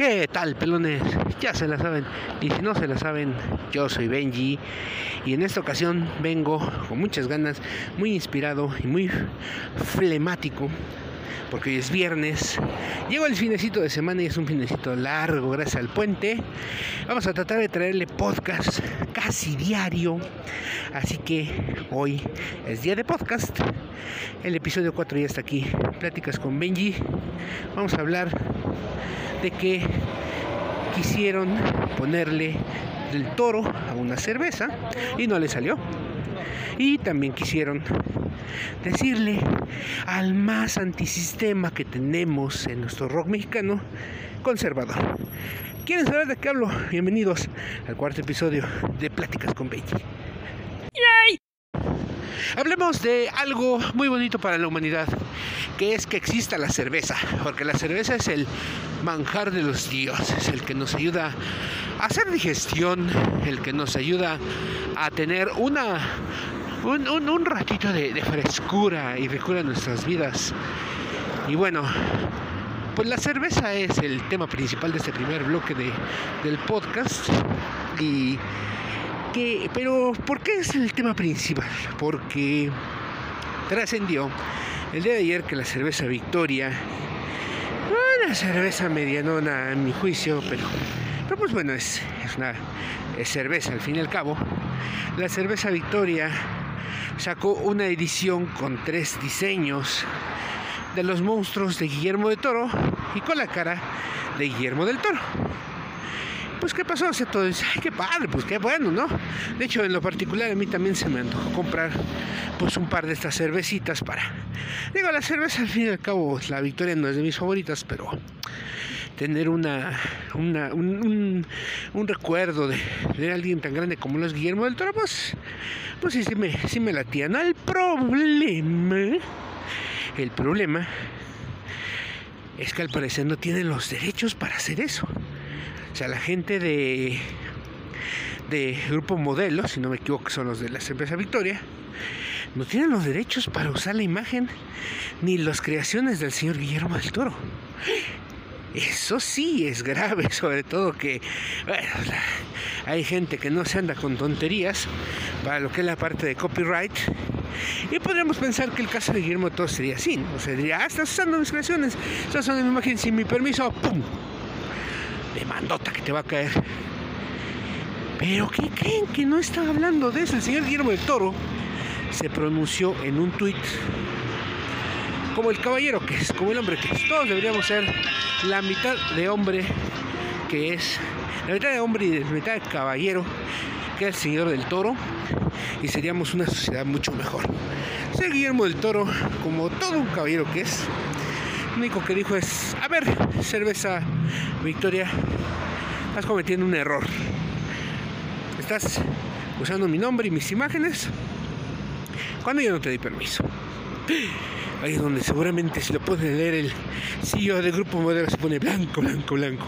¿Qué tal, pelones? Ya se la saben. Y si no se la saben, yo soy Benji. Y en esta ocasión vengo con muchas ganas, muy inspirado y muy flemático. Porque hoy es viernes. Llego el finecito de semana y es un finecito largo gracias al puente. Vamos a tratar de traerle podcast casi diario. Así que hoy es día de podcast. El episodio 4 ya está aquí. Pláticas con Benji. Vamos a hablar de que quisieron ponerle el toro a una cerveza y no le salió. Y también quisieron decirle al más antisistema que tenemos en nuestro rock mexicano, conservador. ¿Quieren saber de qué hablo? Bienvenidos al cuarto episodio de Pláticas con Benji. Hablemos de algo muy bonito para la humanidad, que es que exista la cerveza, porque la cerveza es el manjar de los dioses, el que nos ayuda a hacer digestión, el que nos ayuda a tener una un, ratito de, frescura y frescura en nuestras vidas. Y bueno, pues la cerveza es el tema principal de este primer bloque de, del podcast. Y que, pero, ¿por qué es el tema principal? Porque trascendió el día de ayer que la cerveza Victoria, una cerveza medianona en mi juicio, pero, pero pues bueno, es, es una cerveza al fin y al cabo. La cerveza Victoria sacó una edición con tres diseños de los monstruos de Guillermo de Toro y con la cara de Guillermo del Toro. Pues qué pasó, o todo dice, qué padre, pues qué bueno, ¿no? De hecho, en lo particular a mí también se me antojó comprar pues un par de estas cervecitas para... Digo, la cerveza al fin y al cabo, la Victoria no es de mis favoritas, pero tener una, un, un, recuerdo de, de, alguien tan grande como los Guillermo del Toro, pues, pues sí, sí me, sí me latía. No, el problema, el problema es que al parecer no tienen los derechos para hacer eso. O sea, la gente de, de Grupo Modelo, si no me equivoco, son los de la empresa Victoria, no tienen los derechos para usar la imagen ni las creaciones del señor Guillermo del Toro. Eso sí es grave, sobre todo que hay gente que no se anda con tonterías para lo que es la parte de copyright. Y podríamos pensar que el caso de Guillermo Toro sería así, o sea, diría, ah, estás usando mis creaciones, estás usando mi imagen sin mi permiso, ¡pum! demandota que te va a caer. Pero ¿qué creen que no estaba hablando de eso? El señor Guillermo del Toro se pronunció en un tuit como el caballero que es, como el hombre que es. Todos deberíamos ser la mitad de hombre que es, la mitad de hombre y la mitad de caballero que es el señor del Toro y seríamos una sociedad mucho mejor. Ser Guillermo del Toro, como todo un caballero que es, lo único que dijo es, a ver, cerveza Victoria, estás cometiendo un error. Estás usando mi nombre y mis imágenes cuando yo no te di permiso. Ahí es donde seguramente si lo puedes leer el CEO del grupo modelo se pone blanco, blanco, blanco.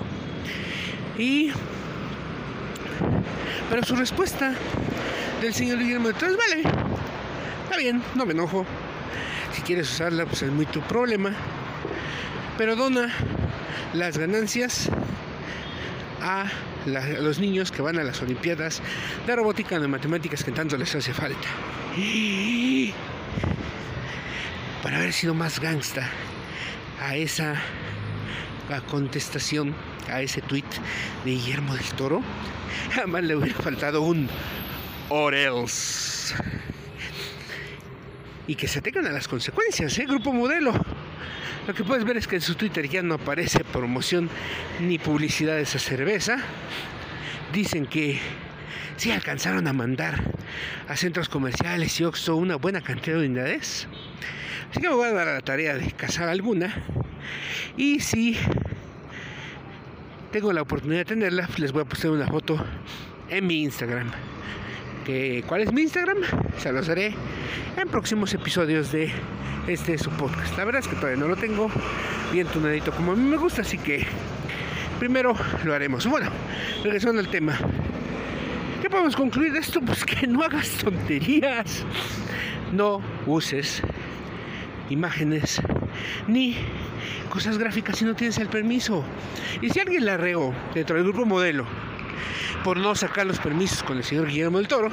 Y... Pero su respuesta del señor Guillermo de Tres, vale, está bien, no me enojo. Si quieres usarla, pues es muy tu problema pero dona las ganancias a, los niños que van a las Olimpiadas de Robótica de Matemáticas que tanto les hace falta. Para haber sido más gangsta a esa contestación, a ese tweet de Guillermo del Toro, jamás le hubiera faltado un Orels. Y que se tengan a las consecuencias, ¿eh? Grupo Modelo. Lo que puedes ver es que en su Twitter ya no aparece promoción ni publicidad de esa cerveza. Dicen que sí alcanzaron a mandar a centros comerciales y Oxxo una buena cantidad de unidades. Así que me voy a dar la tarea de cazar alguna. Y si tengo la oportunidad de tenerla, les voy a poner una foto en mi Instagram. ¿Cuál es mi Instagram? Se los haré en próximos episodios de este su podcast. La verdad es que todavía no lo tengo bien tunadito como a mí me gusta, así que primero lo haremos. Bueno, regresando al tema. ¿Qué podemos concluir de esto? Pues que no hagas tonterías. No uses imágenes ni cosas gráficas si no tienes el permiso. Y si alguien la regó dentro del grupo modelo por no sacar los permisos con el señor Guillermo del Toro,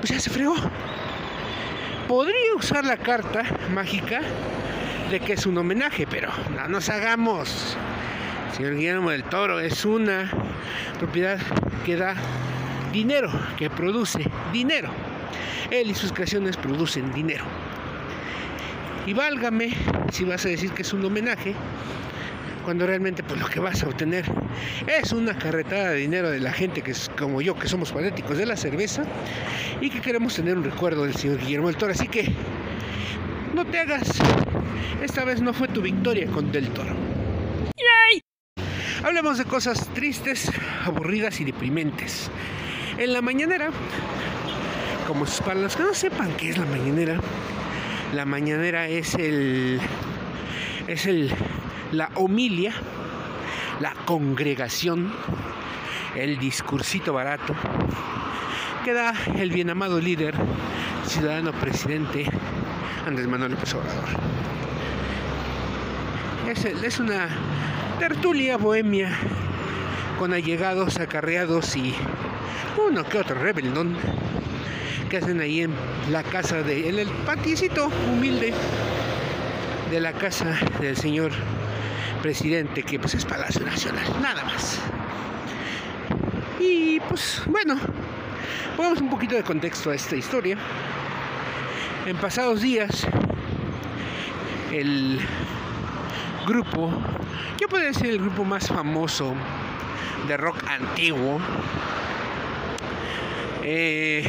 pues ya se fregó. Podría usar la carta mágica de que es un homenaje, pero no nos hagamos. El señor Guillermo del Toro es una propiedad que da dinero, que produce dinero. Él y sus creaciones producen dinero. Y válgame si vas a decir que es un homenaje, cuando realmente pues lo que vas a obtener es una carretada de dinero de la gente que es como yo, que somos fanáticos de la cerveza y que queremos tener un recuerdo del señor Guillermo del Toro. Así que no te hagas, esta vez no fue tu victoria con Del Toro. Hablemos de cosas tristes, aburridas y deprimentes. En la mañanera, como para los que no sepan qué es la mañanera, la mañanera es el es el la homilia, la congregación, el discursito barato que da el bien amado líder, ciudadano presidente Andrés Manuel López Obrador. Es, es una tertulia bohemia con allegados, acarreados y uno que otro rebeldón que hacen ahí en la casa de, en el paticito humilde de la casa del señor presidente, que pues es Palacio Nacional, nada más. Y pues bueno, pongamos un poquito de contexto a esta historia. En pasados días, el grupo, yo puedo decir el grupo más famoso de rock antiguo, eh,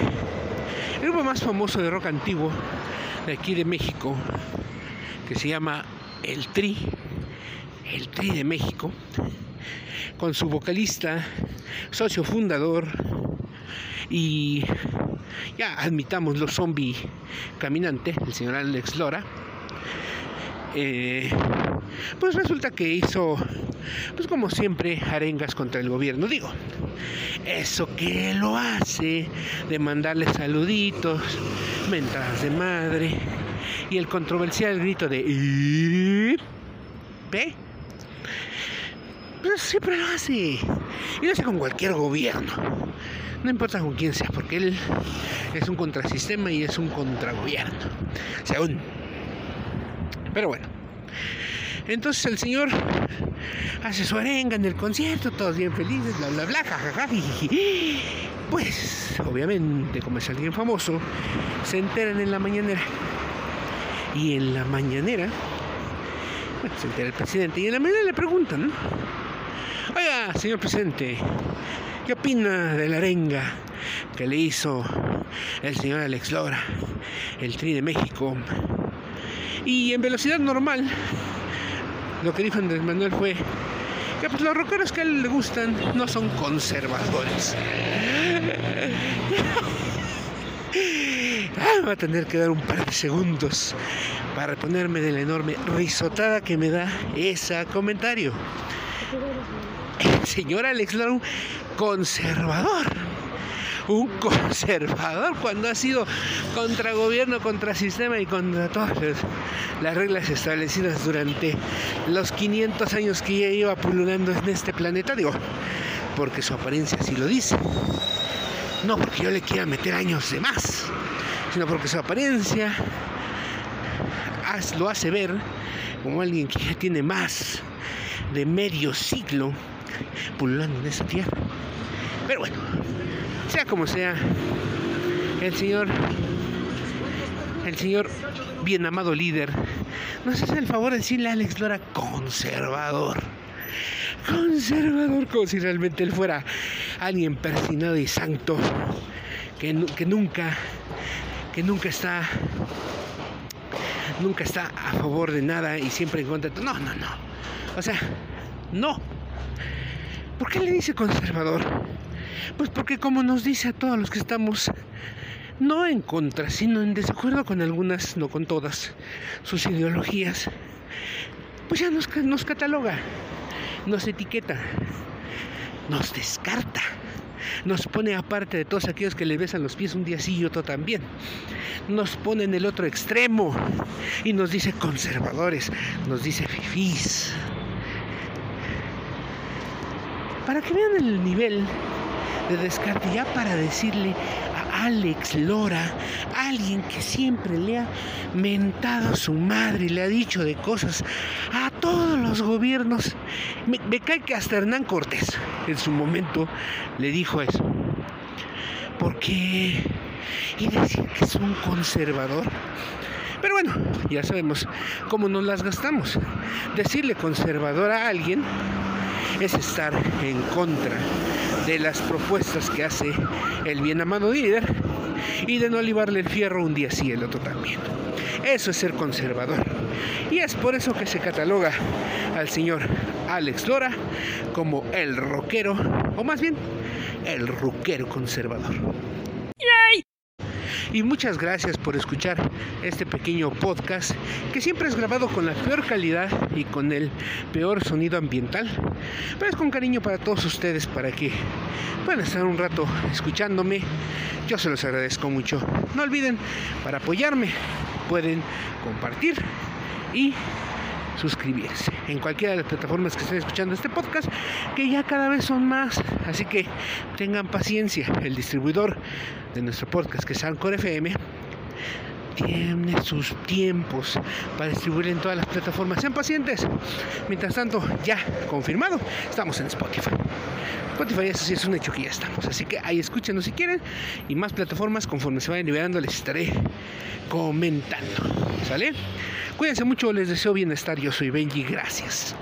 el grupo más famoso de rock antiguo de aquí de México, que se llama El Tri, el Tri de México, con su vocalista, socio fundador y ya admitamos los zombie caminante, el señor Alex Lora, eh, pues resulta que hizo, pues como siempre, arengas contra el gobierno. Digo, eso que lo hace de mandarle saluditos, mentadas de madre y el controversial grito de ¿Ve? Pues siempre lo hace. Y lo hace con cualquier gobierno. No importa con quién sea, porque él es un contrasistema y es un contragobierno. Según. Pero bueno. Entonces el señor hace su arenga en el concierto, todos bien felices, bla, bla, bla, jajaja. Pues, obviamente, como es alguien famoso, se enteran en la mañanera. Y en la mañanera, bueno, se entera el presidente, y en la mañanera le preguntan, Oiga, señor presidente, ¿qué opina de la arenga que le hizo el señor Alex Lora, el Tri de México? Y en velocidad normal, lo que dijo Andrés Manuel fue que pues, los rockeros que a él le gustan no son conservadores. Ah, va a tener que dar un par de segundos para reponerme de la enorme risotada que me da ese comentario. El señor Alex Lora, conservador un conservador cuando ha sido contra gobierno, contra sistema y contra todas las reglas establecidas durante los 500 años que ya iba pululando en este planeta, digo, porque su apariencia así lo dice. No porque yo le quiera meter años de más, sino porque su apariencia lo hace ver como alguien que ya tiene más de medio siglo pululando en esa tierra. Pero bueno, como sea, el señor, el señor bien amado líder, nos hace el favor de decirle a Alex Lora conservador. Conservador, como si realmente él fuera alguien persinado y santo, que, que nunca, que nunca está nunca está a favor de nada y siempre en contra. No, no, no. O sea, no. ¿Por qué le dice conservador? Pues porque como nos dice a todos los que estamos no en contra, sino en desacuerdo con algunas, no con todas, sus ideologías, pues ya nos, nos cataloga, nos etiqueta, nos descarta. nos pone aparte de todos aquellos que le besan los pies un día sí y otro también. Nos pone en el otro extremo y nos dice conservadores, nos dice fifís. Para que vean el nivel de descarte, ya para decirle a Alex Lora, alguien que siempre le ha mentado a su madre y le ha dicho de cosas a todos los gobiernos. Me, me cae que hasta Hernán Cortés en su momento le dijo eso. Porque... Y decir que es un conservador. Pero bueno, ya sabemos cómo nos las gastamos. Decirle conservador a alguien es estar en contra de las propuestas que hace el bien amado líder y de no libarle el fierro un día sí el otro también. Eso es ser conservador. Y es por eso que se cataloga al señor Alex Lora como el rockero, o más bien, el ruquero conservador. Y muchas gracias por escuchar este pequeño podcast que siempre es grabado con la peor calidad y con el peor sonido ambiental. Pero es con cariño para todos ustedes para que puedan estar un rato escuchándome. Yo se los agradezco mucho. No olviden, para apoyarme pueden compartir y suscribirse en cualquiera de las plataformas que estén escuchando este podcast, que ya cada vez son más. Así que tengan paciencia. El distribuidor de nuestro podcast, que es Anchor FM, tiene sus tiempos para distribuir en todas las plataformas. Sean pacientes. Mientras tanto, ya confirmado, estamos en Spotify. Spotify, eso sí es un hecho que ya estamos. Así que ahí escúchenos si quieren. Y más plataformas, conforme se vayan liberando, les estaré comentando. ¿Sale? Cuídense mucho, les deseo bienestar. Yo soy Benji, gracias.